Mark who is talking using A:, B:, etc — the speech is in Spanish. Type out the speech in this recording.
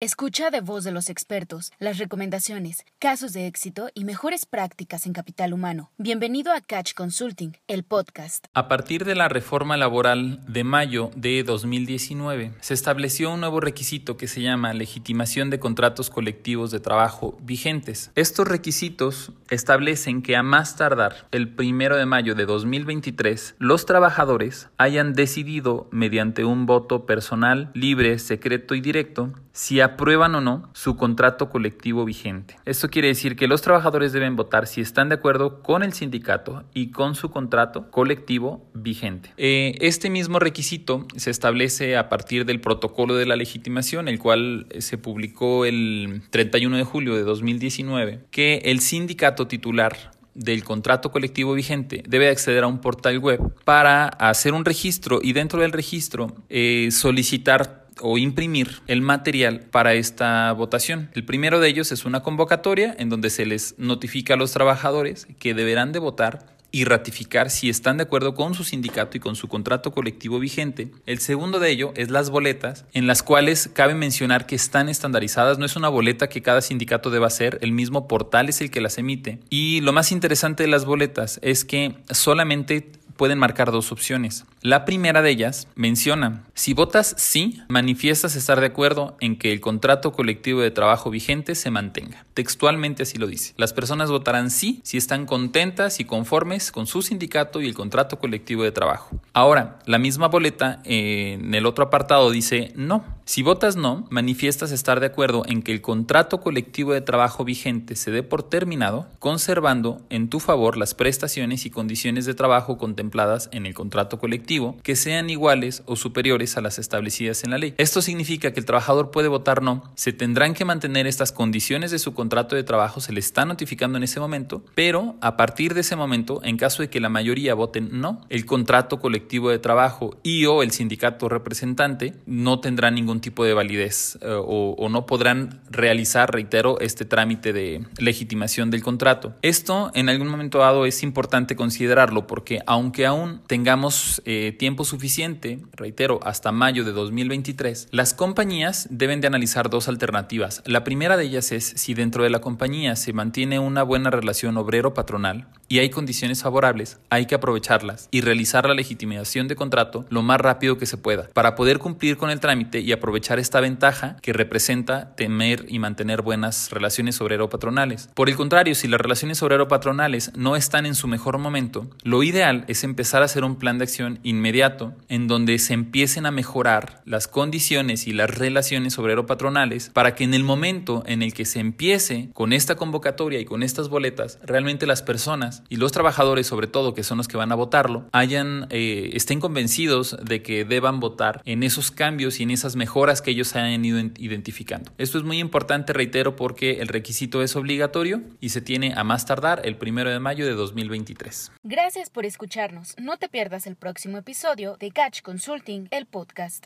A: Escucha de voz de los expertos las recomendaciones, casos de éxito y mejores prácticas en capital humano. Bienvenido a Catch Consulting, el podcast.
B: A partir de la reforma laboral de mayo de 2019, se estableció un nuevo requisito que se llama legitimación de contratos colectivos de trabajo vigentes. Estos requisitos establecen que a más tardar el primero de mayo de 2023, los trabajadores hayan decidido mediante un voto personal, libre, secreto y directo si aprueban o no su contrato colectivo vigente. Esto quiere decir que los trabajadores deben votar si están de acuerdo con el sindicato y con su contrato colectivo vigente. Eh, este mismo requisito se establece a partir del protocolo de la legitimación, el cual eh, se publicó el 31 de julio de 2019, que el sindicato titular del contrato colectivo vigente debe acceder a un portal web para hacer un registro y dentro del registro eh, solicitar o imprimir el material para esta votación. El primero de ellos es una convocatoria en donde se les notifica a los trabajadores que deberán de votar y ratificar si están de acuerdo con su sindicato y con su contrato colectivo vigente. El segundo de ello es las boletas, en las cuales cabe mencionar que están estandarizadas, no es una boleta que cada sindicato deba hacer, el mismo portal es el que las emite. Y lo más interesante de las boletas es que solamente pueden marcar dos opciones. La primera de ellas menciona, si votas sí, manifiestas estar de acuerdo en que el contrato colectivo de trabajo vigente se mantenga. Textualmente así lo dice. Las personas votarán sí si están contentas y conformes con su sindicato y el contrato colectivo de trabajo. Ahora, la misma boleta eh, en el otro apartado dice no. Si votas no, manifiestas estar de acuerdo en que el contrato colectivo de trabajo vigente se dé por terminado, conservando en tu favor las prestaciones y condiciones de trabajo contempladas en el contrato colectivo que sean iguales o superiores a las establecidas en la ley. Esto significa que el trabajador puede votar no, se tendrán que mantener estas condiciones de su contrato de trabajo, se le está notificando en ese momento, pero a partir de ese momento, en caso de que la mayoría voten no, el contrato colectivo de trabajo y o el sindicato representante no tendrá ningún tipo de validez eh, o, no podrán realizar, reitero, este trámite de legitimación del contrato. Esto en algún momento dado es importante considerarlo porque aunque aún tengamos eh, tiempo suficiente, reitero, hasta mayo de 2023, las compañías deben de analizar dos alternativas. La primera de ellas es si dentro de la compañía se mantiene una buena relación obrero-patronal y hay condiciones favorables, hay que aprovecharlas y realizar la legitimación de contrato lo más rápido que se pueda para poder cumplir con el trámite y aprovechar esta ventaja que representa tener y mantener buenas relaciones obrero-patronales. Por el contrario, si las relaciones obrero-patronales no están en su mejor momento, lo ideal es empezar a hacer un plan de acción inmediato en donde se empiecen a mejorar las condiciones y las relaciones obrero-patronales para que en el momento en el que se empiece con esta convocatoria y con estas boletas, realmente las y los trabajadores, sobre todo, que son los que van a votarlo, hayan, eh, estén convencidos de que deban votar en esos cambios y en esas mejoras que ellos hayan ido identificando. Esto es muy importante, reitero, porque el requisito es obligatorio y se tiene a más tardar el primero de mayo de 2023.
A: Gracias por escucharnos. No te pierdas el próximo episodio de Catch Consulting, el podcast.